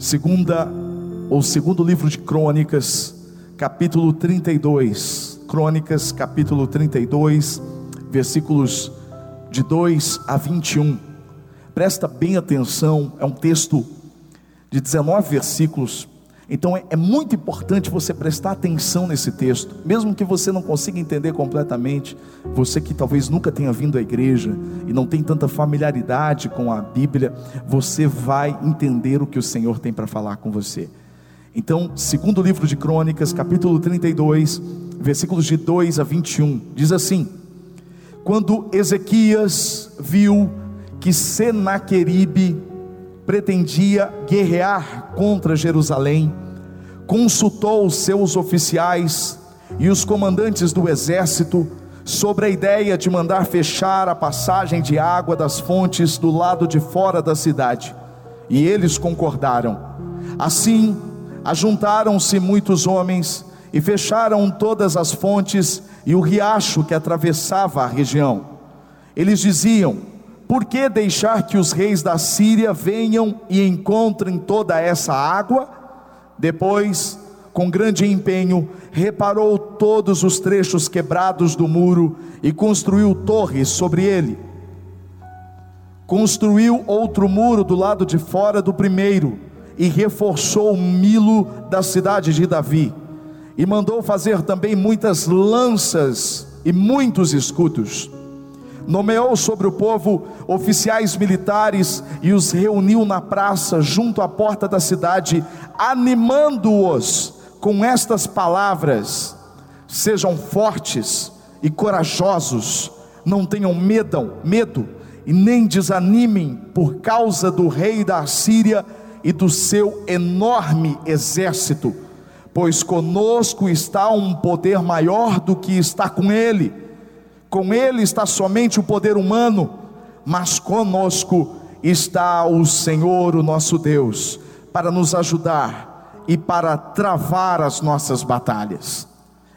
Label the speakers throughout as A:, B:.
A: Segunda ou segundo livro de Crônicas, capítulo 32. Crônicas, capítulo 32, versículos de 2 a 21. Presta bem atenção, é um texto de 19 versículos. Então é, é, muito importante você prestar atenção nesse texto, mesmo que você não consiga entender completamente. Você que talvez nunca tenha vindo à igreja e não tem tanta familiaridade com a Bíblia, você vai entender o que o Senhor tem para falar com você. Então, segundo livro de Crônicas, capítulo 32, versículos de 2 a 21, diz assim: Quando Ezequias viu que Senaqueribe pretendia guerrear contra Jerusalém, consultou os seus oficiais e os comandantes do exército sobre a ideia de mandar fechar a passagem de água das fontes do lado de fora da cidade. E eles concordaram. Assim, ajuntaram-se muitos homens e fecharam todas as fontes e o riacho que atravessava a região. Eles diziam: por que deixar que os reis da Síria venham e encontrem toda essa água? Depois, com grande empenho, reparou todos os trechos quebrados do muro e construiu torres sobre ele. Construiu outro muro do lado de fora do primeiro e reforçou o milo da cidade de Davi. E mandou fazer também muitas lanças e muitos escudos nomeou sobre o povo oficiais militares e os reuniu na praça junto à porta da cidade, animando-os com estas palavras: Sejam fortes e corajosos, não tenham medo, medo e nem desanimem por causa do rei da Síria e do seu enorme exército, pois conosco está um poder maior do que está com ele com ele está somente o poder humano, mas conosco está o Senhor, o nosso Deus, para nos ajudar e para travar as nossas batalhas.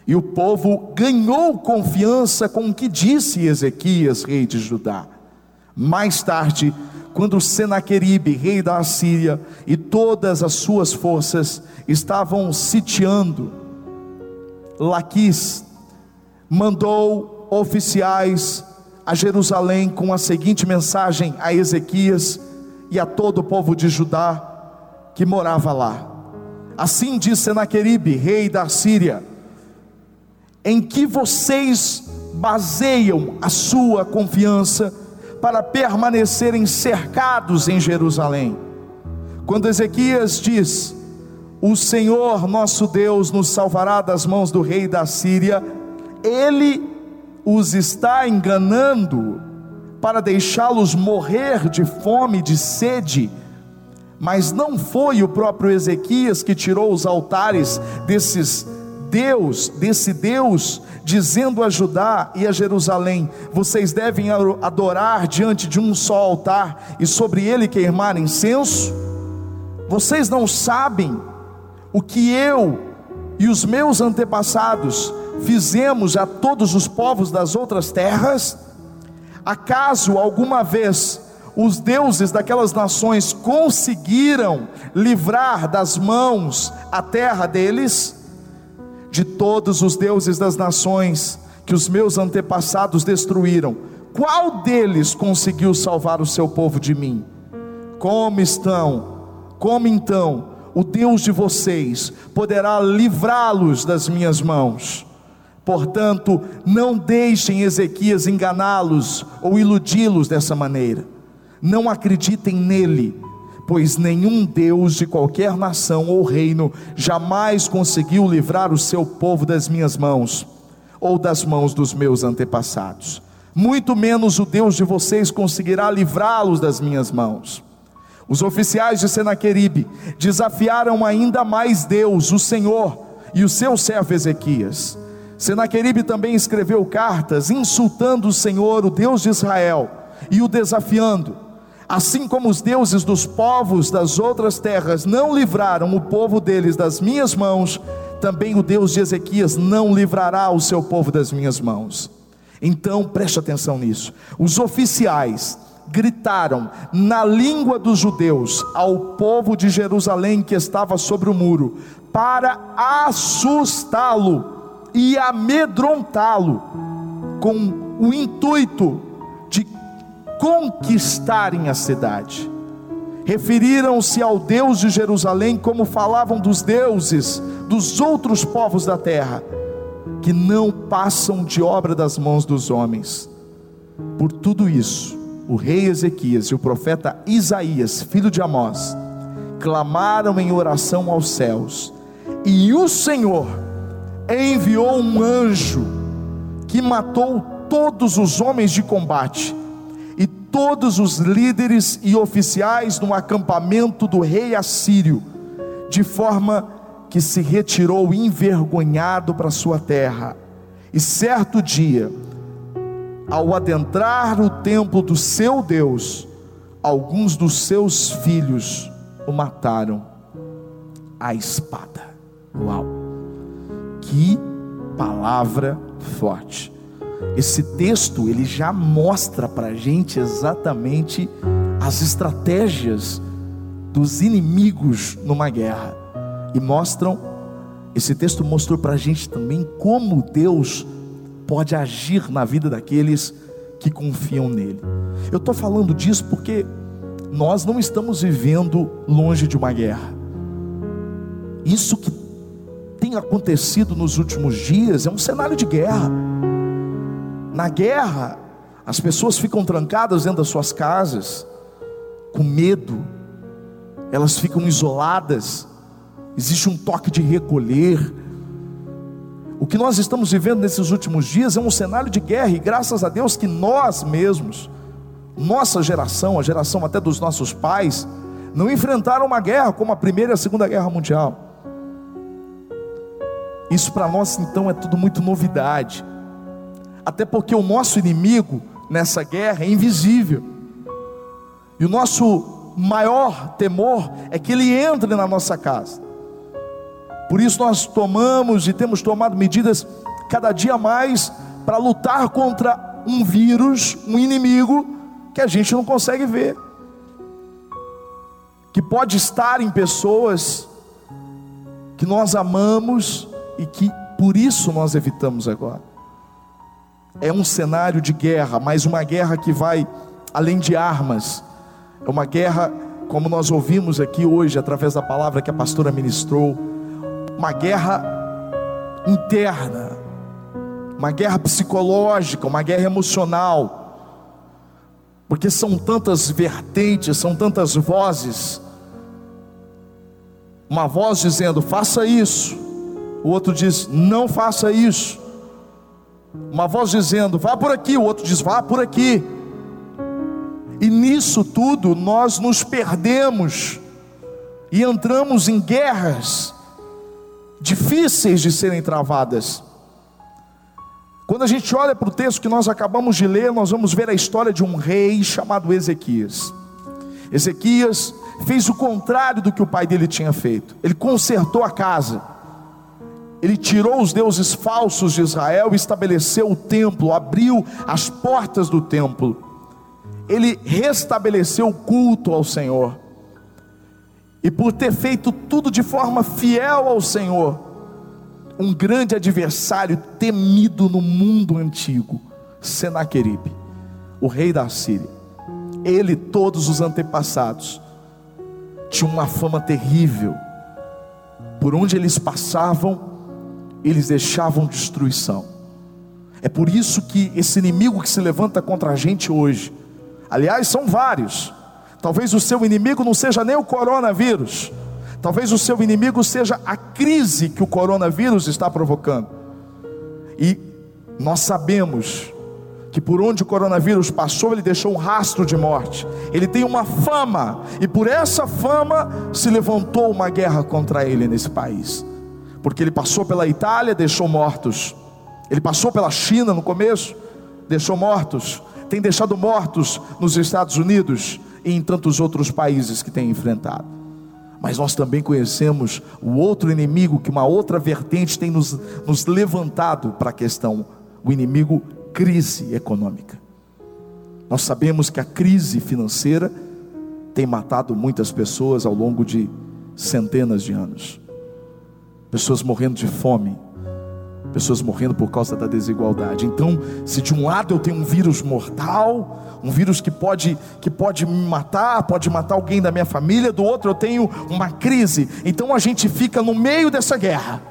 A: E o povo ganhou confiança com o que disse Ezequias, rei de Judá. Mais tarde, quando Senaqueribe, rei da Assíria, e todas as suas forças estavam sitiando Laquis, mandou oficiais a Jerusalém com a seguinte mensagem a Ezequias e a todo o povo de Judá que morava lá. Assim diz Senaqueribe, rei da Síria: Em que vocês baseiam a sua confiança para permanecerem cercados em Jerusalém? Quando Ezequias diz: O Senhor nosso Deus nos salvará das mãos do rei da Síria, ele os está enganando para deixá-los morrer de fome de sede. Mas não foi o próprio Ezequias que tirou os altares desses Deus, desse Deus, dizendo a Judá e a Jerusalém: vocês devem adorar diante de um só altar e sobre ele queimar incenso? Vocês não sabem o que eu e os meus antepassados fizemos a todos os povos das outras terras? Acaso alguma vez os deuses daquelas nações conseguiram livrar das mãos a terra deles? De todos os deuses das nações que os meus antepassados destruíram, qual deles conseguiu salvar o seu povo de mim? Como estão? Como então o Deus de vocês poderá livrá-los das minhas mãos? Portanto, não deixem Ezequias enganá-los ou iludi-los dessa maneira. Não acreditem nele, pois nenhum Deus de qualquer nação ou reino jamais conseguiu livrar o seu povo das minhas mãos ou das mãos dos meus antepassados. Muito menos o Deus de vocês conseguirá livrá-los das minhas mãos. Os oficiais de Senaqueribe desafiaram ainda mais Deus, o Senhor, e o seu servo Ezequias. Senaqueribe também escreveu cartas insultando o Senhor, o Deus de Israel, e o desafiando. Assim como os deuses dos povos das outras terras não livraram o povo deles das minhas mãos, também o Deus de Ezequias não livrará o seu povo das minhas mãos. Então preste atenção nisso. Os oficiais gritaram na língua dos judeus ao povo de Jerusalém que estava sobre o muro, para assustá-lo e amedrontá-lo, com o intuito de conquistarem a cidade. Referiram-se ao Deus de Jerusalém como falavam dos deuses dos outros povos da terra, que não passam de obra das mãos dos homens. Por tudo isso, o rei Ezequias e o profeta Isaías, filho de Amós, clamaram em oração aos céus, e o Senhor enviou um anjo que matou todos os homens de combate e todos os líderes e oficiais no acampamento do rei assírio, de forma que se retirou envergonhado para sua terra. E certo dia, ao adentrar no templo do seu Deus, alguns dos seus filhos o mataram à espada. Uau! Que palavra forte. Esse texto ele já mostra para a gente exatamente as estratégias dos inimigos numa guerra e mostram. Esse texto mostrou para a gente também como Deus pode agir na vida daqueles que confiam nele. Eu estou falando disso porque nós não estamos vivendo longe de uma guerra. Isso que acontecido nos últimos dias é um cenário de guerra. Na guerra, as pessoas ficam trancadas dentro das suas casas, com medo, elas ficam isoladas, existe um toque de recolher, o que nós estamos vivendo nesses últimos dias é um cenário de guerra, e graças a Deus que nós mesmos, nossa geração, a geração até dos nossos pais, não enfrentaram uma guerra como a Primeira e a Segunda Guerra Mundial. Isso para nós então é tudo muito novidade, até porque o nosso inimigo nessa guerra é invisível, e o nosso maior temor é que ele entre na nossa casa. Por isso nós tomamos e temos tomado medidas cada dia mais para lutar contra um vírus, um inimigo que a gente não consegue ver, que pode estar em pessoas que nós amamos e que por isso nós evitamos agora. É um cenário de guerra, mas uma guerra que vai além de armas, é uma guerra, como nós ouvimos aqui hoje, através da palavra que a pastora ministrou uma guerra interna, uma guerra psicológica, uma guerra emocional, porque são tantas vertentes, são tantas vozes. Uma voz dizendo, faça isso, o outro diz, não faça isso. Uma voz dizendo, vá por aqui, o outro diz, vá por aqui. E nisso tudo nós nos perdemos e entramos em guerras difíceis de serem travadas. Quando a gente olha para o texto que nós acabamos de ler, nós vamos ver a história de um rei chamado Ezequias. Ezequias fez o contrário do que o pai dele tinha feito. Ele consertou a casa. Ele tirou os deuses falsos de Israel estabeleceu o templo, abriu as portas do templo. Ele restabeleceu o culto ao Senhor e por ter feito tudo de forma fiel ao Senhor, um grande adversário temido no mundo antigo, Senaqueribe, o rei da Síria. Ele e todos os antepassados tinham uma fama terrível. Por onde eles passavam, eles deixavam destruição. É por isso que esse inimigo que se levanta contra a gente hoje, aliás, são vários, Talvez o seu inimigo não seja nem o coronavírus. Talvez o seu inimigo seja a crise que o coronavírus está provocando. E nós sabemos que por onde o coronavírus passou, ele deixou um rastro de morte. Ele tem uma fama, e por essa fama se levantou uma guerra contra ele nesse país. Porque ele passou pela Itália, deixou mortos. Ele passou pela China no começo, deixou mortos. Tem deixado mortos nos Estados Unidos, e em tantos outros países que tem enfrentado. Mas nós também conhecemos o outro inimigo, que uma outra vertente tem nos, nos levantado para a questão: o inimigo crise econômica. Nós sabemos que a crise financeira tem matado muitas pessoas ao longo de centenas de anos. Pessoas morrendo de fome, pessoas morrendo por causa da desigualdade. Então, se de um lado eu tenho um vírus mortal, um vírus que pode que pode me matar, pode matar alguém da minha família, do outro eu tenho uma crise. Então a gente fica no meio dessa guerra.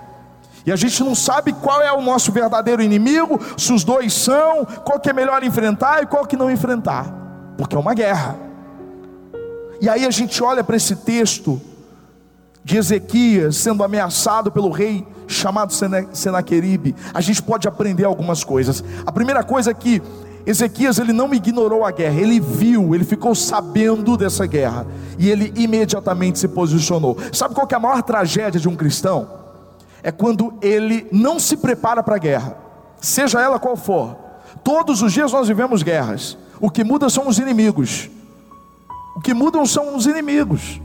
A: E a gente não sabe qual é o nosso verdadeiro inimigo, se os dois são, qual que é melhor enfrentar e qual que não enfrentar, porque é uma guerra. E aí a gente olha para esse texto de Ezequias sendo ameaçado pelo rei chamado Senaqueribe, a gente pode aprender algumas coisas. A primeira coisa é que Ezequias ele não ignorou a guerra, ele viu, ele ficou sabendo dessa guerra e ele imediatamente se posicionou. Sabe qual é a maior tragédia de um cristão? É quando ele não se prepara para a guerra, seja ela qual for. Todos os dias nós vivemos guerras. O que muda são os inimigos. O que mudam são os inimigos.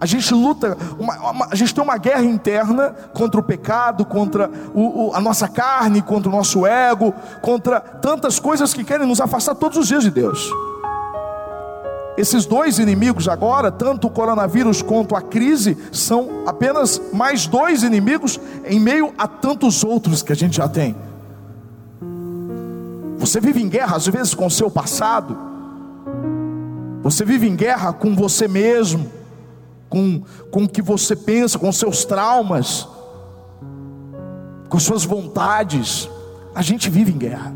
A: A gente luta, uma, uma, a gente tem uma guerra interna contra o pecado, contra o, o, a nossa carne, contra o nosso ego, contra tantas coisas que querem nos afastar todos os dias de Deus. Esses dois inimigos agora, tanto o coronavírus quanto a crise, são apenas mais dois inimigos em meio a tantos outros que a gente já tem. Você vive em guerra às vezes com o seu passado, você vive em guerra com você mesmo com, com o que você pensa, com seus traumas, com suas vontades. A gente vive em guerra.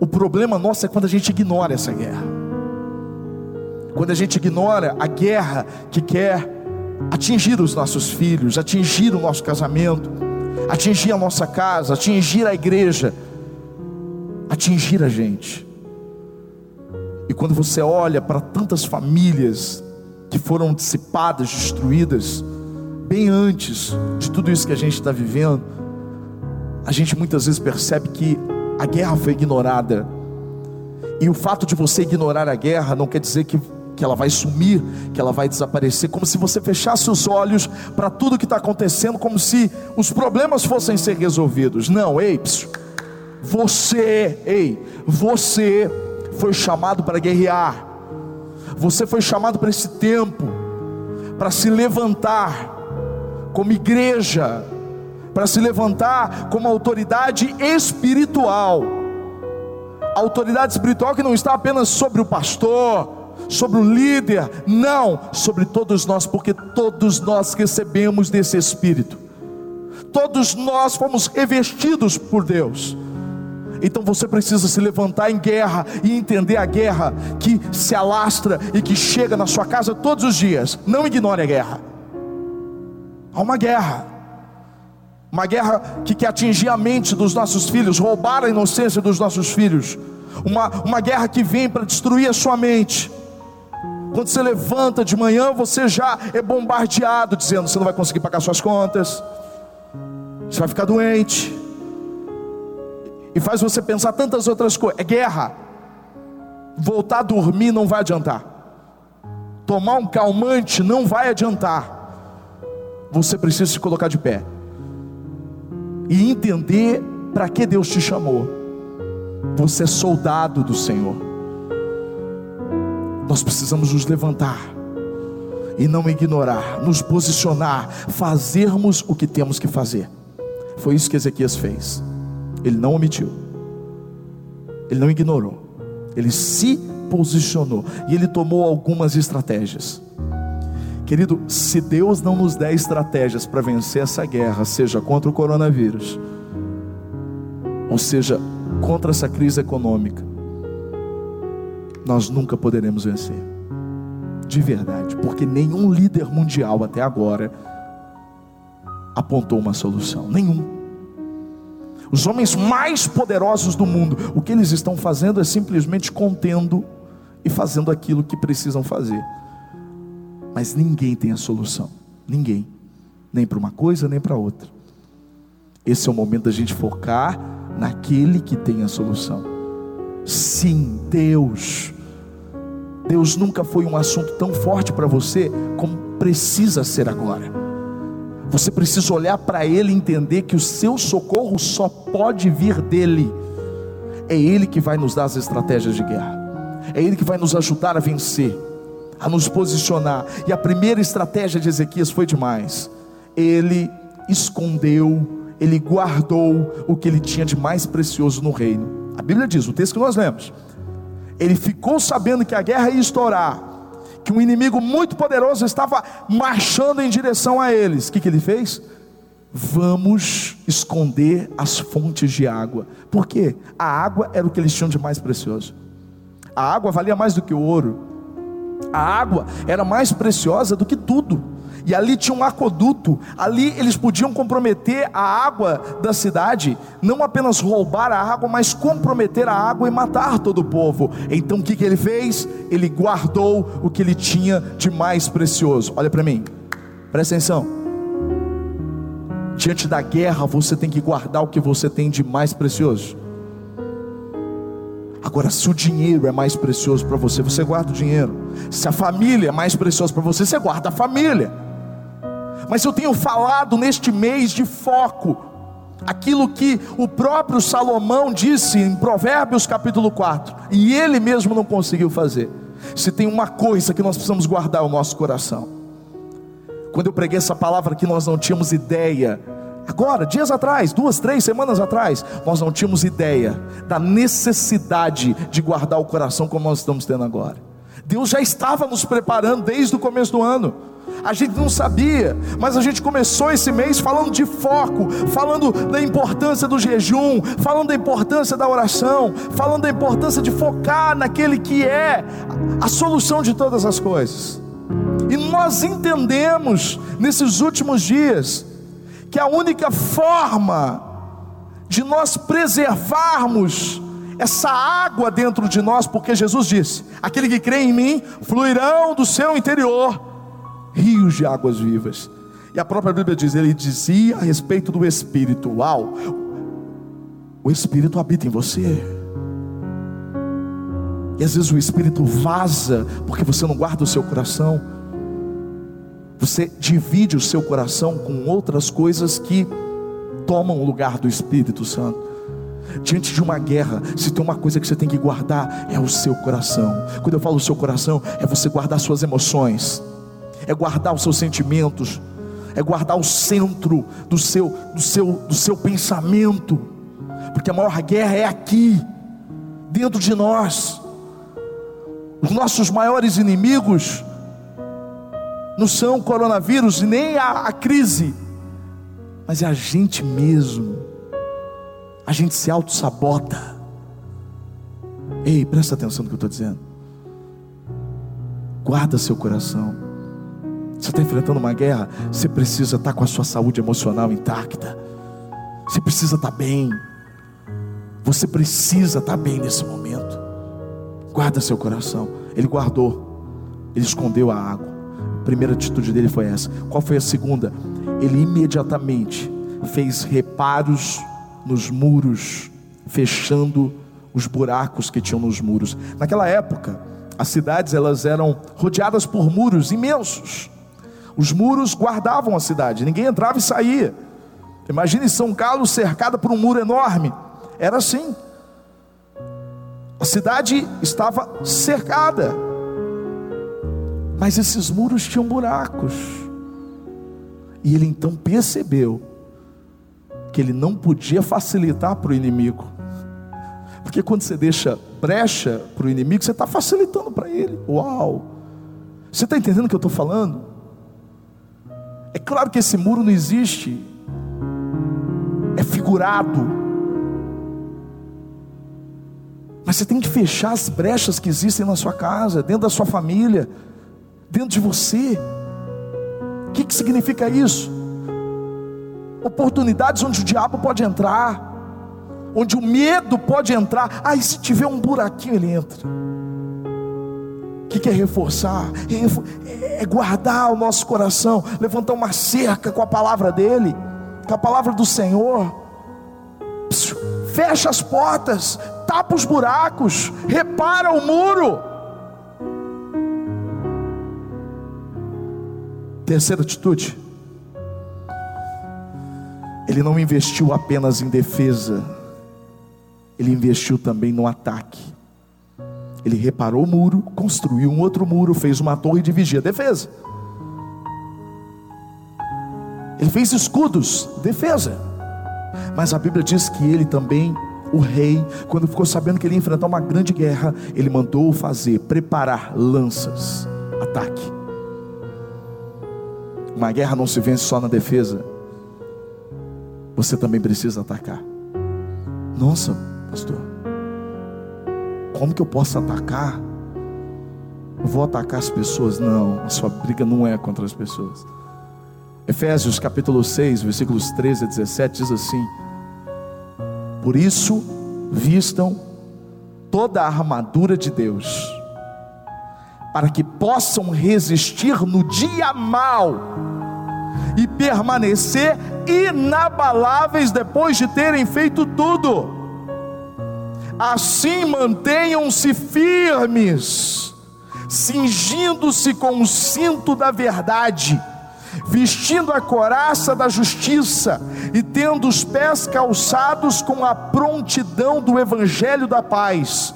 A: O problema nosso é quando a gente ignora essa guerra. Quando a gente ignora a guerra que quer atingir os nossos filhos, atingir o nosso casamento, atingir a nossa casa, atingir a igreja, atingir a gente. E quando você olha para tantas famílias que foram dissipadas, destruídas, bem antes de tudo isso que a gente está vivendo, a gente muitas vezes percebe que a guerra foi ignorada. E o fato de você ignorar a guerra não quer dizer que, que ela vai sumir, que ela vai desaparecer, como se você fechasse os olhos para tudo que está acontecendo, como se os problemas fossem ser resolvidos. Não, ei, psiu, você, ei, você foi chamado para guerrear. Você foi chamado para esse tempo, para se levantar como igreja, para se levantar como autoridade espiritual. autoridade espiritual que não está apenas sobre o pastor, sobre o líder, não, sobre todos nós, porque todos nós recebemos desse Espírito, todos nós fomos revestidos por Deus. Então você precisa se levantar em guerra e entender a guerra que se alastra e que chega na sua casa todos os dias. Não ignore a guerra. Há uma guerra. Uma guerra que quer atingir a mente dos nossos filhos, roubar a inocência dos nossos filhos. Uma, uma guerra que vem para destruir a sua mente. Quando você levanta de manhã, você já é bombardeado, dizendo: você não vai conseguir pagar suas contas, você vai ficar doente, e faz você pensar tantas outras coisas. É guerra. Voltar a dormir não vai adiantar. Tomar um calmante não vai adiantar. Você precisa se colocar de pé e entender para que Deus te chamou. Você é soldado do Senhor. Nós precisamos nos levantar e não ignorar, nos posicionar, fazermos o que temos que fazer. Foi isso que Ezequias fez. Ele não omitiu, ele não ignorou, ele se posicionou e ele tomou algumas estratégias. Querido, se Deus não nos der estratégias para vencer essa guerra, seja contra o coronavírus, ou seja, contra essa crise econômica, nós nunca poderemos vencer. De verdade, porque nenhum líder mundial até agora apontou uma solução, nenhum. Os homens mais poderosos do mundo, o que eles estão fazendo é simplesmente contendo e fazendo aquilo que precisam fazer. Mas ninguém tem a solução. Ninguém. Nem para uma coisa, nem para outra. Esse é o momento da gente focar naquele que tem a solução. Sim, Deus. Deus nunca foi um assunto tão forte para você como precisa ser agora. Você precisa olhar para Ele e entender que o seu socorro só pode vir dEle. É Ele que vai nos dar as estratégias de guerra, é Ele que vai nos ajudar a vencer, a nos posicionar. E a primeira estratégia de Ezequias foi demais. Ele escondeu, ele guardou o que ele tinha de mais precioso no reino. A Bíblia diz, o texto que nós lemos, ele ficou sabendo que a guerra ia estourar, que um inimigo muito poderoso estava marchando em direção a eles. O que, que ele fez? Vamos esconder as fontes de água. Por quê? A água era o que eles tinham de mais precioso. A água valia mais do que o ouro. A água era mais preciosa do que tudo. E ali tinha um aqueduto, ali eles podiam comprometer a água da cidade, não apenas roubar a água, mas comprometer a água e matar todo o povo. Então o que, que ele fez? Ele guardou o que ele tinha de mais precioso. Olha para mim, presta atenção. Diante da guerra, você tem que guardar o que você tem de mais precioso. Agora, se o dinheiro é mais precioso para você, você guarda o dinheiro. Se a família é mais preciosa para você, você guarda a família. Mas eu tenho falado neste mês de foco, aquilo que o próprio Salomão disse em Provérbios capítulo 4, e ele mesmo não conseguiu fazer. Se tem uma coisa que nós precisamos guardar o nosso coração. Quando eu preguei essa palavra que nós não tínhamos ideia, agora, dias atrás, duas, três semanas atrás, nós não tínhamos ideia da necessidade de guardar o coração como nós estamos tendo agora. Deus já estava nos preparando desde o começo do ano. A gente não sabia, mas a gente começou esse mês falando de foco, falando da importância do jejum, falando da importância da oração, falando da importância de focar naquele que é a solução de todas as coisas. E nós entendemos nesses últimos dias que a única forma de nós preservarmos essa água dentro de nós, porque Jesus disse: aquele que crê em mim fluirão do seu interior rios de águas vivas. E a própria Bíblia diz: ele dizia a respeito do Espírito: Uau, o Espírito habita em você. E às vezes o Espírito vaza porque você não guarda o seu coração. Você divide o seu coração com outras coisas que tomam o lugar do Espírito Santo. Diante de uma guerra, se tem uma coisa que você tem que guardar, é o seu coração. Quando eu falo o seu coração, é você guardar suas emoções é guardar os seus sentimentos, é guardar o centro do seu, do seu, do seu pensamento, porque a maior guerra é aqui, dentro de nós. Os nossos maiores inimigos não são o coronavírus nem a, a crise, mas é a gente mesmo. A gente se auto-sabota. Ei, presta atenção no que eu estou dizendo. Guarda seu coração. Você está enfrentando uma guerra, você precisa estar com a sua saúde emocional intacta. Você precisa estar bem. Você precisa estar bem nesse momento. Guarda seu coração. Ele guardou, ele escondeu a água. A primeira atitude dele foi essa. Qual foi a segunda? Ele imediatamente fez reparos nos muros, fechando os buracos que tinham nos muros. Naquela época, as cidades elas eram rodeadas por muros imensos. Os muros guardavam a cidade, ninguém entrava e saía. Imagine São Carlos cercada por um muro enorme. Era assim. A cidade estava cercada. Mas esses muros tinham buracos. E ele então percebeu que ele não podia facilitar para o inimigo. Porque quando você deixa brecha para o inimigo, você está facilitando para ele. Uau! Você está entendendo o que eu estou falando? É claro que esse muro não existe, é figurado. Mas você tem que fechar as brechas que existem na sua casa, dentro da sua família, dentro de você. O que, que significa isso? Oportunidades onde o diabo pode entrar, onde o medo pode entrar. Ah, e se tiver um buraquinho, ele entra. O que, que é reforçar? É, é guardar o nosso coração, levantar uma cerca com a palavra dEle, com a palavra do Senhor. Fecha as portas, tapa os buracos, repara o muro. Terceira atitude. Ele não investiu apenas em defesa, ele investiu também no ataque. Ele reparou o muro, construiu um outro muro, fez uma torre de vigia, defesa. Ele fez escudos, defesa. Mas a Bíblia diz que ele também, o rei, quando ficou sabendo que ele ia enfrentar uma grande guerra, ele mandou fazer, preparar lanças, ataque. Uma guerra não se vence só na defesa. Você também precisa atacar. Nossa, pastor, como que eu posso atacar? Eu vou atacar as pessoas? Não, a sua briga não é contra as pessoas. Efésios capítulo 6, versículos 13 a 17 diz assim: Por isso, vistam toda a armadura de Deus, para que possam resistir no dia mal e permanecer inabaláveis depois de terem feito tudo. Assim mantenham-se firmes, cingindo-se com o cinto da verdade vestindo a coraça da justiça e tendo os pés calçados com a prontidão do evangelho da paz.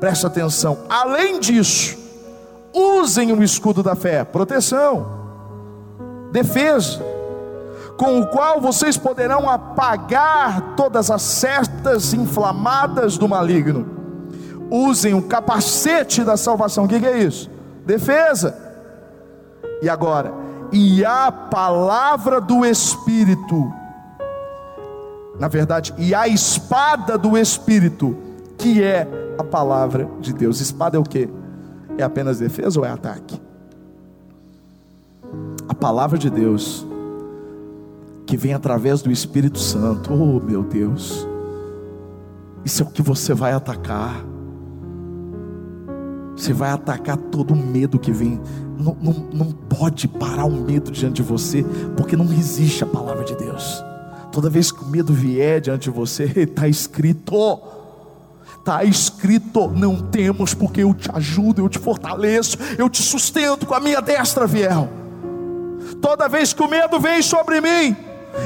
A: Presta atenção. Além disso, usem o escudo da fé, proteção, defesa, com o qual vocês poderão apagar todas as setas inflamadas do maligno. Usem o capacete da salvação. O que é isso? Defesa. E agora, e a palavra do Espírito, na verdade, e a espada do Espírito, que é a palavra de Deus. Espada é o que? É apenas defesa ou é ataque? A palavra de Deus, que vem através do Espírito Santo, oh meu Deus, isso é o que você vai atacar. Você vai atacar todo o medo que vem. Não, não, não pode parar o medo diante de você, porque não resiste a palavra de Deus. Toda vez que o medo vier diante de você, está escrito. Está escrito: não temos, porque eu te ajudo, eu te fortaleço, eu te sustento com a minha destra fiel. Toda vez que o medo vem sobre mim,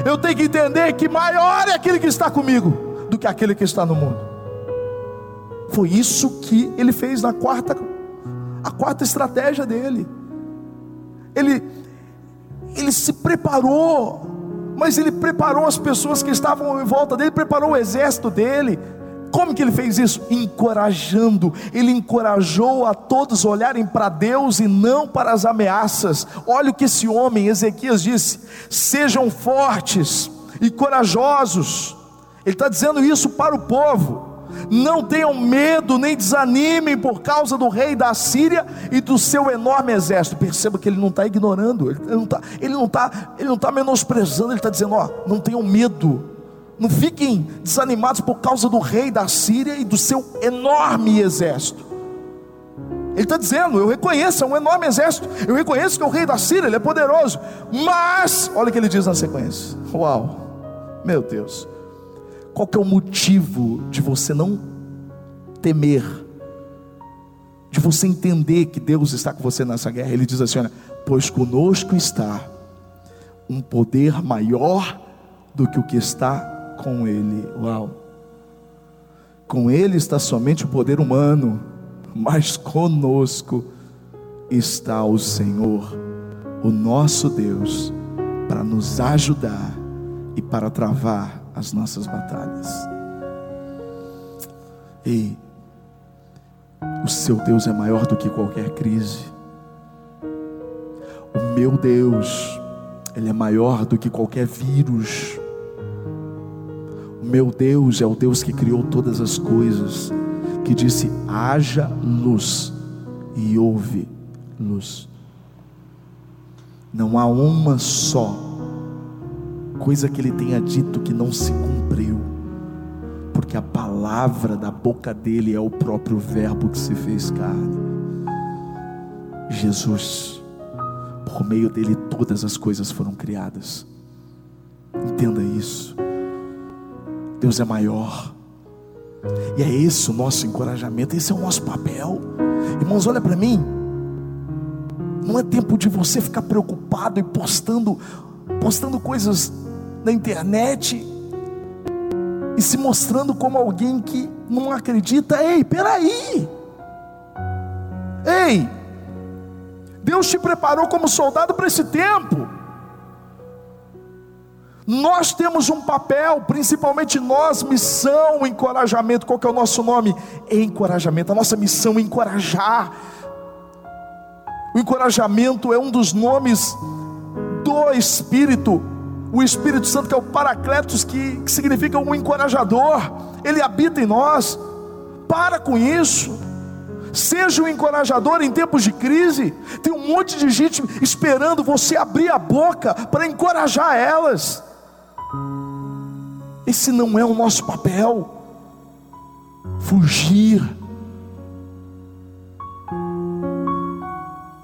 A: eu tenho que entender que maior é aquele que está comigo do que aquele que está no mundo. Foi isso que ele fez na quarta, a quarta estratégia dele. Ele, ele se preparou, mas ele preparou as pessoas que estavam em volta dele, preparou o exército dele. Como que ele fez isso? Encorajando, ele encorajou a todos olharem para Deus e não para as ameaças. Olha o que esse homem, Ezequias, disse: sejam fortes e corajosos. Ele está dizendo isso para o povo. Não tenham medo nem desanimem por causa do rei da Síria e do seu enorme exército. Perceba que ele não está ignorando, ele não está, ele não está, ele não está menosprezando, ele está dizendo: ó, não tenham medo, não fiquem desanimados por causa do rei da Síria e do seu enorme exército. Ele está dizendo: eu reconheço, é um enorme exército, eu reconheço que é o rei da Síria, ele é poderoso, mas, olha o que ele diz na sequência: Uau, meu Deus, qual que é o motivo de você não temer? De você entender que Deus está com você nessa guerra? Ele diz assim: olha, pois conosco está um poder maior do que o que está com ele. Uau! Com ele está somente o poder humano, mas conosco está o Senhor, o nosso Deus, para nos ajudar e para travar as nossas batalhas. Ei, o seu Deus é maior do que qualquer crise. O meu Deus, Ele é maior do que qualquer vírus. Meu Deus é o Deus que criou todas as coisas, que disse: haja luz, e houve luz. Não há uma só coisa que ele tenha dito que não se cumpriu, porque a palavra da boca dele é o próprio Verbo que se fez carne. Jesus, por meio dele todas as coisas foram criadas. Entenda isso. Deus é maior. E é esse o nosso encorajamento, esse é o nosso papel. Irmãos, olha para mim. Não é tempo de você ficar preocupado e postando postando coisas na internet e se mostrando como alguém que não acredita. Ei, peraí! Ei, Deus te preparou como soldado para esse tempo. Nós temos um papel, principalmente nós, missão, encorajamento. Qual que é o nosso nome? Encorajamento. A nossa missão é encorajar. O encorajamento é um dos nomes do Espírito. O Espírito Santo, que é o Paracletos, que, que significa um encorajador. Ele habita em nós. Para com isso. Seja um encorajador em tempos de crise. Tem um monte de gente esperando você abrir a boca para encorajar elas. Esse não é o nosso papel. Fugir.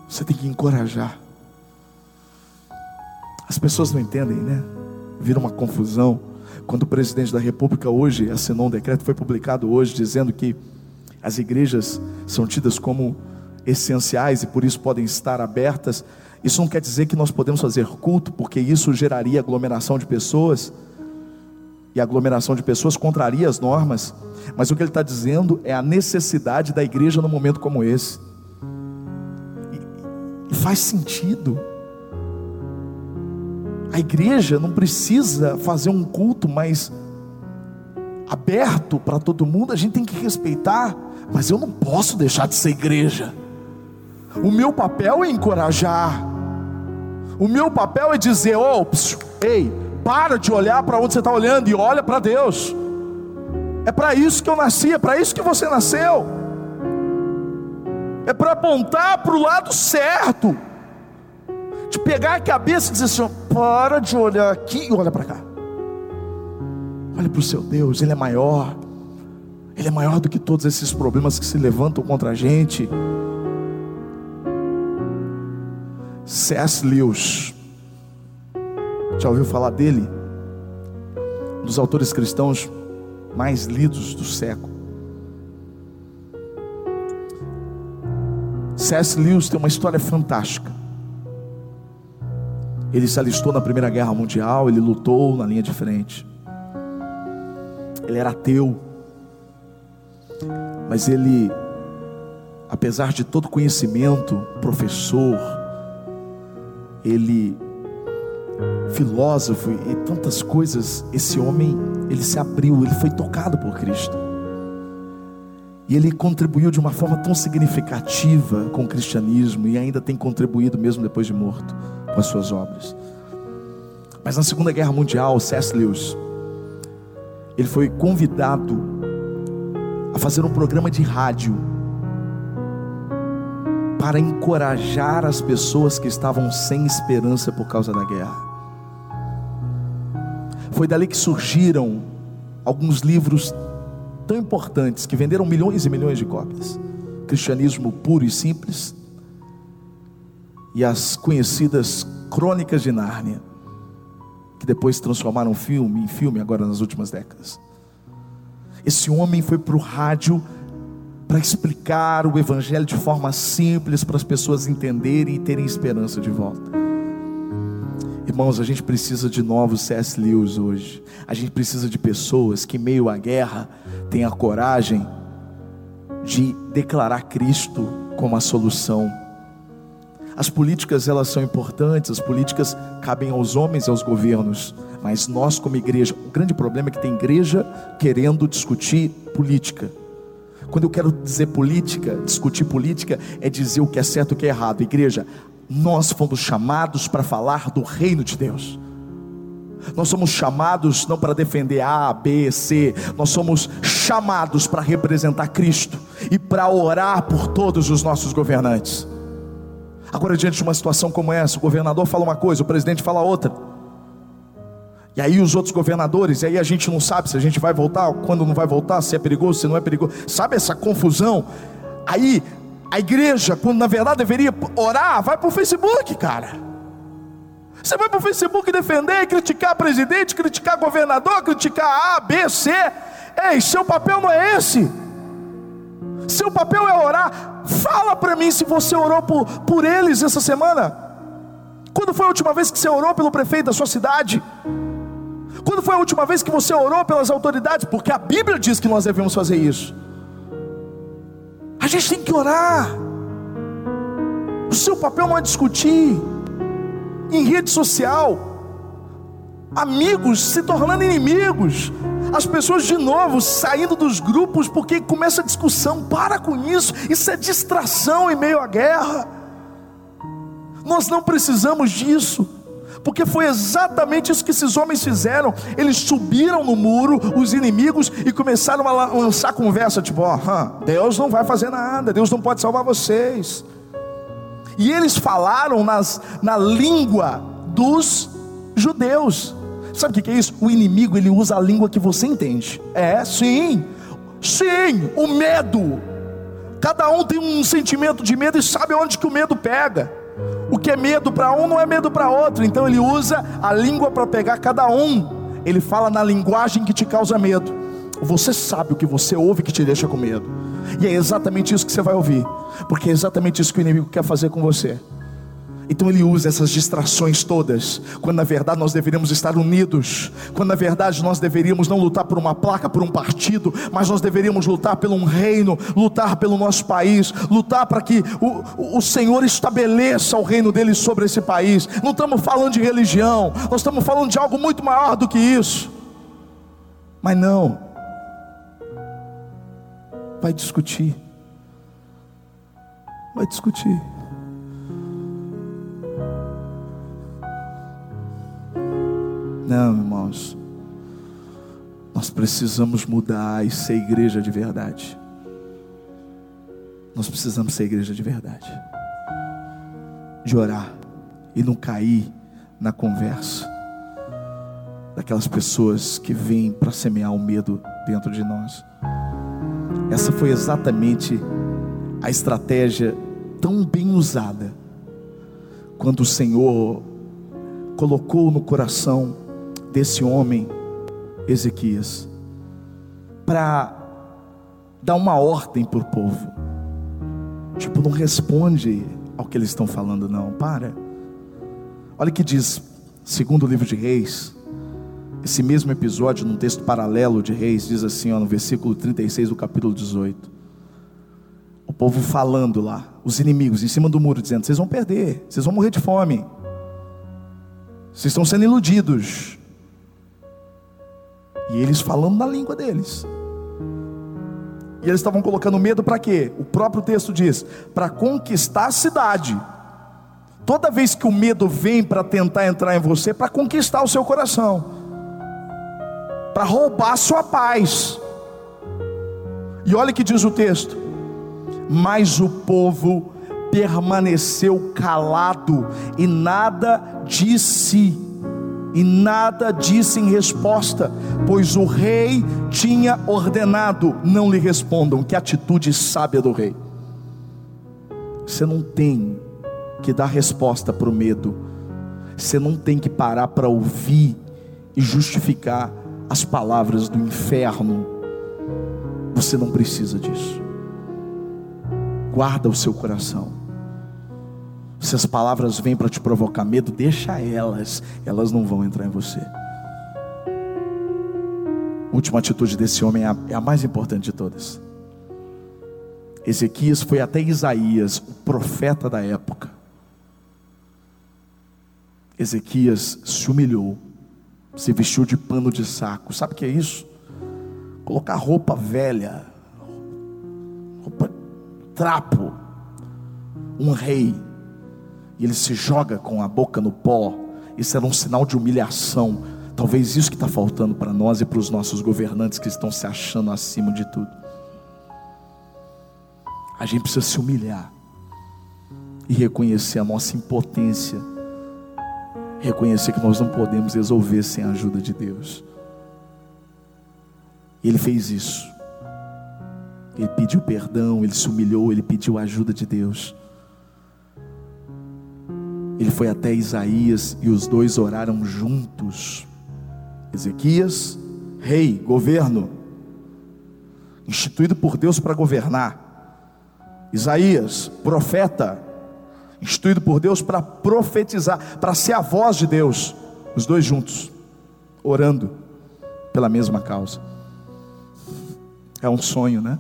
A: Você tem que encorajar. As pessoas não entendem, né? Vira uma confusão. Quando o presidente da República hoje assinou um decreto, foi publicado hoje, dizendo que as igrejas são tidas como essenciais e por isso podem estar abertas. Isso não quer dizer que nós podemos fazer culto, porque isso geraria aglomeração de pessoas e aglomeração de pessoas contraria as normas, mas o que ele está dizendo é a necessidade da igreja num momento como esse. E, e faz sentido. A igreja não precisa fazer um culto mais aberto para todo mundo, a gente tem que respeitar, mas eu não posso deixar de ser igreja. O meu papel é encorajar. O meu papel é dizer, oh, ei, para de olhar para onde você está olhando e olha para Deus. É para isso que eu nasci, é para isso que você nasceu. É para apontar para o lado certo. De pegar a cabeça e dizer assim: para de olhar aqui e olha para cá. Olha para o seu Deus, Ele é maior. Ele é maior do que todos esses problemas que se levantam contra a gente. C.S. Lewis já ouviu falar dele? Um dos autores cristãos mais lidos do século. C.S. Lewis tem uma história fantástica. Ele se alistou na Primeira Guerra Mundial, ele lutou na linha de frente. Ele era ateu, mas ele, apesar de todo conhecimento, professor, ele filósofo e tantas coisas, esse homem, ele se abriu, ele foi tocado por Cristo. E ele contribuiu de uma forma tão significativa com o cristianismo e ainda tem contribuído mesmo depois de morto com as suas obras. Mas na Segunda Guerra Mundial, C.S. Lewis, ele foi convidado a fazer um programa de rádio para encorajar as pessoas que estavam sem esperança por causa da guerra. Foi dali que surgiram alguns livros tão importantes que venderam milhões e milhões de cópias: Cristianismo Puro e Simples e as conhecidas Crônicas de Nárnia, que depois se transformaram filme em filme agora nas últimas décadas. Esse homem foi para o rádio para explicar o Evangelho de forma simples para as pessoas entenderem e terem esperança de volta. Irmãos, a gente precisa de novos C.S. Lewis hoje. A gente precisa de pessoas que, em meio à guerra, tenham a coragem de declarar Cristo como a solução. As políticas elas são importantes, as políticas cabem aos homens e aos governos, mas nós como igreja, o grande problema é que tem igreja querendo discutir política. Quando eu quero dizer política, discutir política é dizer o que é certo e o que é errado. Igreja, nós fomos chamados para falar do reino de Deus. Nós somos chamados não para defender A, B, C, nós somos chamados para representar Cristo e para orar por todos os nossos governantes. Agora, diante de uma situação como essa, o governador fala uma coisa, o presidente fala outra. E aí os outros governadores, e aí a gente não sabe se a gente vai voltar, quando não vai voltar, se é perigoso, se não é perigoso. Sabe essa confusão? Aí a igreja, quando na verdade deveria orar, vai para o Facebook, cara. Você vai para o Facebook defender, criticar presidente, criticar governador, criticar A, B, C. Ei, seu papel não é esse. Seu papel é orar. Fala para mim se você orou por, por eles essa semana. Quando foi a última vez que você orou pelo prefeito da sua cidade? Quando foi a última vez que você orou pelas autoridades? Porque a Bíblia diz que nós devemos fazer isso. A gente tem que orar. O seu papel não é discutir. Em rede social, amigos se tornando inimigos, as pessoas de novo saindo dos grupos porque começa a discussão. Para com isso, isso é distração em meio à guerra. Nós não precisamos disso porque foi exatamente isso que esses homens fizeram. Eles subiram no muro, os inimigos, e começaram a lançar conversa, tipo, oh, Deus não vai fazer nada, Deus não pode salvar vocês. E eles falaram nas, na língua dos judeus. Sabe o que é isso? O inimigo ele usa a língua que você entende. É, sim, sim, o medo. Cada um tem um sentimento de medo e sabe onde que o medo pega. O que é medo para um não é medo para outro. Então ele usa a língua para pegar cada um. Ele fala na linguagem que te causa medo. Você sabe o que você ouve que te deixa com medo. E é exatamente isso que você vai ouvir. Porque é exatamente isso que o inimigo quer fazer com você. Então ele usa essas distrações todas, quando na verdade nós deveríamos estar unidos, quando na verdade nós deveríamos não lutar por uma placa, por um partido, mas nós deveríamos lutar pelo um reino, lutar pelo nosso país, lutar para que o, o Senhor estabeleça o reino dele sobre esse país. Não estamos falando de religião, nós estamos falando de algo muito maior do que isso. Mas não, vai discutir, vai discutir. Não, irmãos. Nós precisamos mudar e ser igreja de verdade. Nós precisamos ser igreja de verdade. De orar e não cair na conversa daquelas pessoas que vêm para semear o medo dentro de nós. Essa foi exatamente a estratégia tão bem usada quando o Senhor colocou no coração desse homem, Ezequias, para dar uma ordem para o povo. Tipo, não responde ao que eles estão falando, não, para. Olha o que diz, segundo o livro de Reis, esse mesmo episódio, num texto paralelo de Reis, diz assim, ó, no versículo 36 do capítulo 18. O povo falando lá, os inimigos em cima do muro, dizendo: Vocês vão perder, vocês vão morrer de fome, vocês estão sendo iludidos. E eles falando na língua deles. E eles estavam colocando medo para quê? O próprio texto diz: para conquistar a cidade. Toda vez que o medo vem para tentar entrar em você, para conquistar o seu coração, para roubar a sua paz. E olha que diz o texto: mas o povo permaneceu calado e nada disse e nada disse em resposta, pois o rei tinha ordenado: não lhe respondam. Que atitude sábia do rei. Você não tem que dar resposta para o medo, você não tem que parar para ouvir e justificar as palavras do inferno. Você não precisa disso. Guarda o seu coração. Se as palavras vêm para te provocar medo, deixa elas, elas não vão entrar em você. A última atitude desse homem é a, é a mais importante de todas. Ezequias foi até Isaías, o profeta da época. Ezequias se humilhou, se vestiu de pano de saco. Sabe o que é isso? Colocar roupa velha, roupa trapo. Um rei e ele se joga com a boca no pó, isso era um sinal de humilhação. Talvez isso que está faltando para nós e para os nossos governantes que estão se achando acima de tudo. A gente precisa se humilhar e reconhecer a nossa impotência, reconhecer que nós não podemos resolver sem a ajuda de Deus. Ele fez isso. Ele pediu perdão, ele se humilhou, ele pediu a ajuda de Deus. Ele foi até Isaías e os dois oraram juntos. Ezequias, rei, governo, instituído por Deus para governar. Isaías, profeta, instituído por Deus para profetizar, para ser a voz de Deus. Os dois juntos, orando pela mesma causa. É um sonho, né?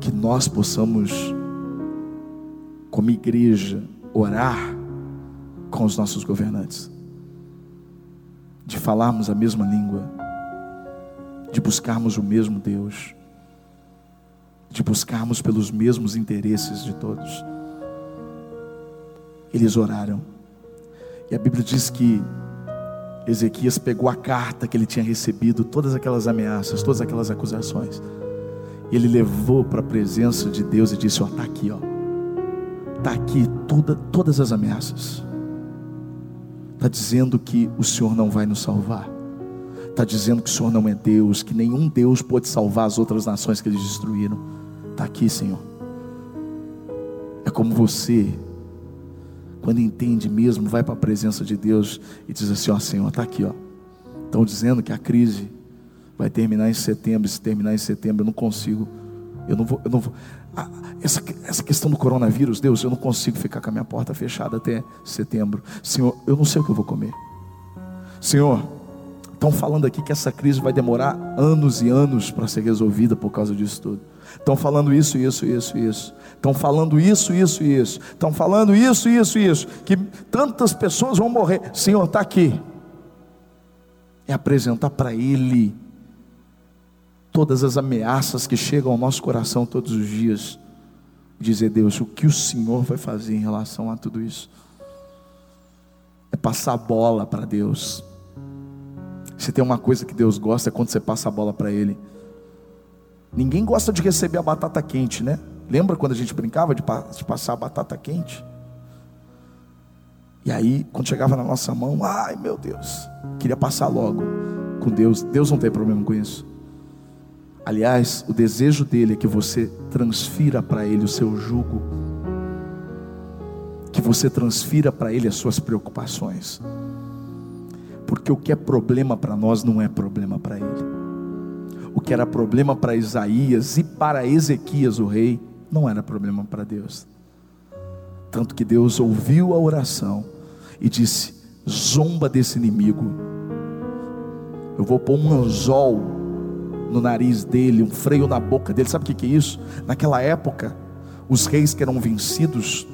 A: Que nós possamos, como igreja, orar com os nossos governantes, de falarmos a mesma língua, de buscarmos o mesmo Deus, de buscarmos pelos mesmos interesses de todos. Eles oraram, e a Bíblia diz que Ezequias pegou a carta que ele tinha recebido, todas aquelas ameaças, todas aquelas acusações, e ele levou para a presença de Deus e disse: Ó, está aqui, ó, está aqui toda, todas as ameaças. Está dizendo que o Senhor não vai nos salvar. Está dizendo que o Senhor não é Deus, que nenhum Deus pode salvar as outras nações que eles destruíram. Está aqui, Senhor. É como você, quando entende mesmo, vai para a presença de Deus e diz assim: Ó Senhor, está aqui, ó. Estão dizendo que a crise vai terminar em setembro. Se terminar em setembro, eu não consigo. Eu não vou. Eu não vou. Ah, essa, essa questão do coronavírus, Deus, eu não consigo ficar com a minha porta fechada até setembro. Senhor, eu não sei o que eu vou comer. Senhor, estão falando aqui que essa crise vai demorar anos e anos para ser resolvida por causa disso tudo. Estão falando isso, isso, isso, isso. Estão falando isso, isso, isso. Estão falando isso, isso, isso. Que tantas pessoas vão morrer. Senhor, está aqui. É apresentar para Ele todas as ameaças que chegam ao nosso coração todos os dias. Dizer, Deus, o que o Senhor vai fazer em relação a tudo isso? É passar a bola para Deus. Se tem uma coisa que Deus gosta é quando você passa a bola para Ele. Ninguém gosta de receber a batata quente, né? Lembra quando a gente brincava de, passar a batata quente? E aí, quando chegava na nossa mão, ai meu Deus, queria passar logo com Deus. Deus não tem problema com isso. Aliás, o desejo dele é que você transfira para ele o seu jugo, que você transfira para ele as suas preocupações, porque o que é problema para nós não é problema para ele. O que era problema para Isaías e para Ezequias, o rei, não era problema para Deus. Tanto que Deus ouviu a oração e disse: zomba desse inimigo. Eu vou pôr um anzol no nariz dele, um freio na boca dele. Sabe o que é isso? Naquela época, os reis que eram vencidos,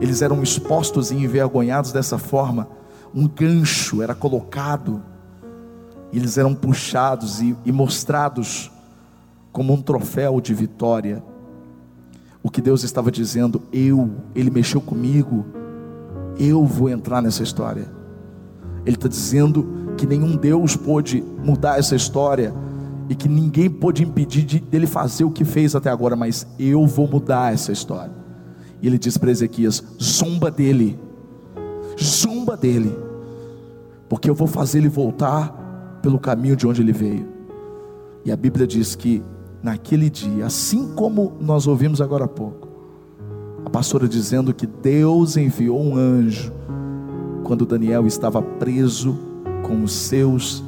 A: eles eram expostos e envergonhados dessa forma. Um gancho era colocado, eles eram puxados e, e mostrados como um troféu de vitória. O que Deus estava dizendo, eu, Ele mexeu comigo, eu vou entrar nessa história. Ele está dizendo que nenhum Deus pôde mudar essa história, e que ninguém pôde impedir de, dele fazer o que fez até agora, mas eu vou mudar essa história. E ele diz para Ezequias: zomba dele, zomba dele, porque eu vou fazer ele voltar pelo caminho de onde ele veio. E a Bíblia diz que naquele dia, assim como nós ouvimos agora há pouco, a pastora dizendo que Deus enviou um anjo quando Daniel estava preso com os seus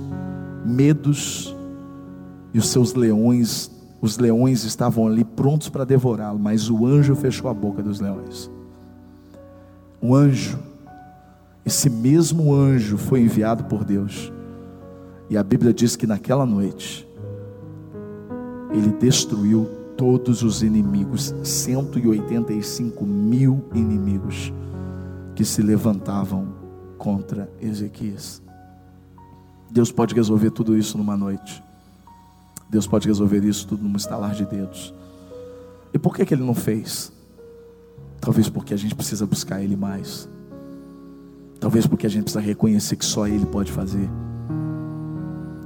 A: medos e os seus leões, os leões estavam ali prontos para devorá-lo, mas o anjo fechou a boca dos leões. O anjo, esse mesmo anjo foi enviado por Deus, e a Bíblia diz que naquela noite, ele destruiu todos os inimigos, 185 mil inimigos que se levantavam contra Ezequias. Deus pode resolver tudo isso numa noite. Deus pode resolver isso tudo num estalar de dedos. E por que, que Ele não fez? Talvez porque a gente precisa buscar Ele mais. Talvez porque a gente precisa reconhecer que só Ele pode fazer.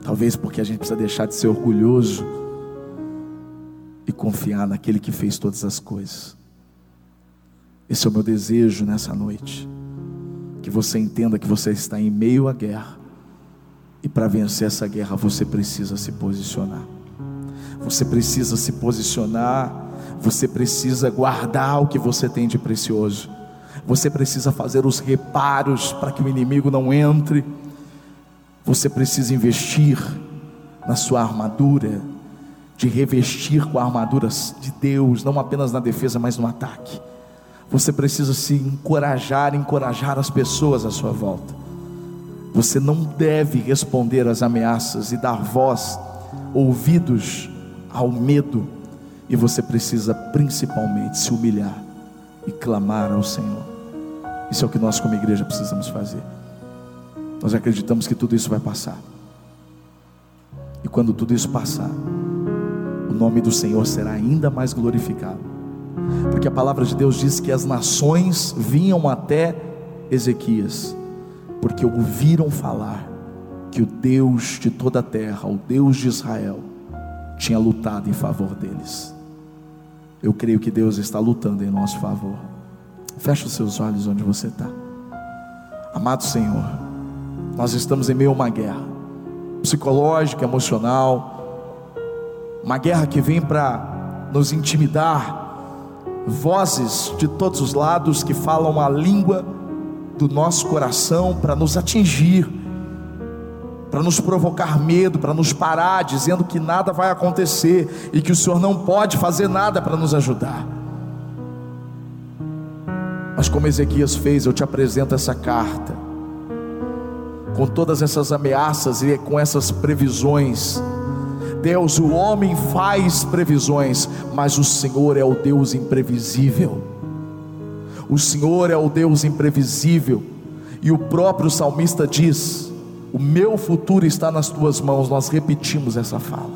A: Talvez porque a gente precisa deixar de ser orgulhoso e confiar naquele que fez todas as coisas. Esse é o meu desejo nessa noite. Que você entenda que você está em meio à guerra. E para vencer essa guerra você precisa se posicionar. Você precisa se posicionar, você precisa guardar o que você tem de precioso. Você precisa fazer os reparos para que o inimigo não entre. Você precisa investir na sua armadura, de revestir com a armadura de Deus, não apenas na defesa, mas no ataque. Você precisa se encorajar, encorajar as pessoas à sua volta. Você não deve responder às ameaças e dar voz, ouvidos ao medo, e você precisa principalmente se humilhar e clamar ao Senhor. Isso é o que nós, como igreja, precisamos fazer. Nós acreditamos que tudo isso vai passar. E quando tudo isso passar, o nome do Senhor será ainda mais glorificado. Porque a palavra de Deus diz que as nações vinham até Ezequias, porque ouviram falar que o Deus de toda a terra, o Deus de Israel, tinha lutado em favor deles. Eu creio que Deus está lutando em nosso favor. Feche os seus olhos onde você está. Amado Senhor, nós estamos em meio a uma guerra psicológica, emocional, uma guerra que vem para nos intimidar, vozes de todos os lados que falam a língua do nosso coração para nos atingir, para nos provocar medo, para nos parar, dizendo que nada vai acontecer e que o Senhor não pode fazer nada para nos ajudar. Mas como Ezequias fez, eu te apresento essa carta, com todas essas ameaças e com essas previsões. Deus, o homem faz previsões, mas o Senhor é o Deus imprevisível. O Senhor é o Deus imprevisível, e o próprio salmista diz: O meu futuro está nas tuas mãos. Nós repetimos essa fala.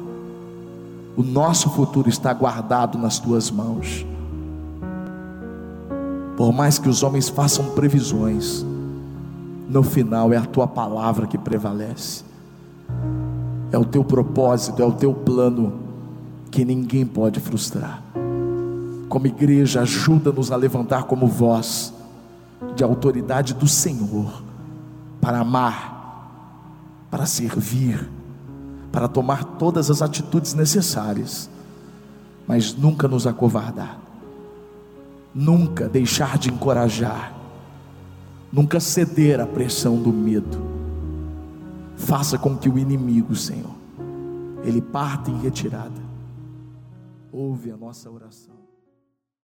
A: O nosso futuro está guardado nas tuas mãos. Por mais que os homens façam previsões, no final é a tua palavra que prevalece, é o teu propósito, é o teu plano que ninguém pode frustrar. Como igreja, ajuda-nos a levantar como voz de autoridade do Senhor para amar, para servir, para tomar todas as atitudes necessárias, mas nunca nos acovardar nunca deixar de encorajar, nunca ceder à pressão do medo. Faça com que o inimigo, Senhor, ele parta em retirada. Ouve a nossa oração.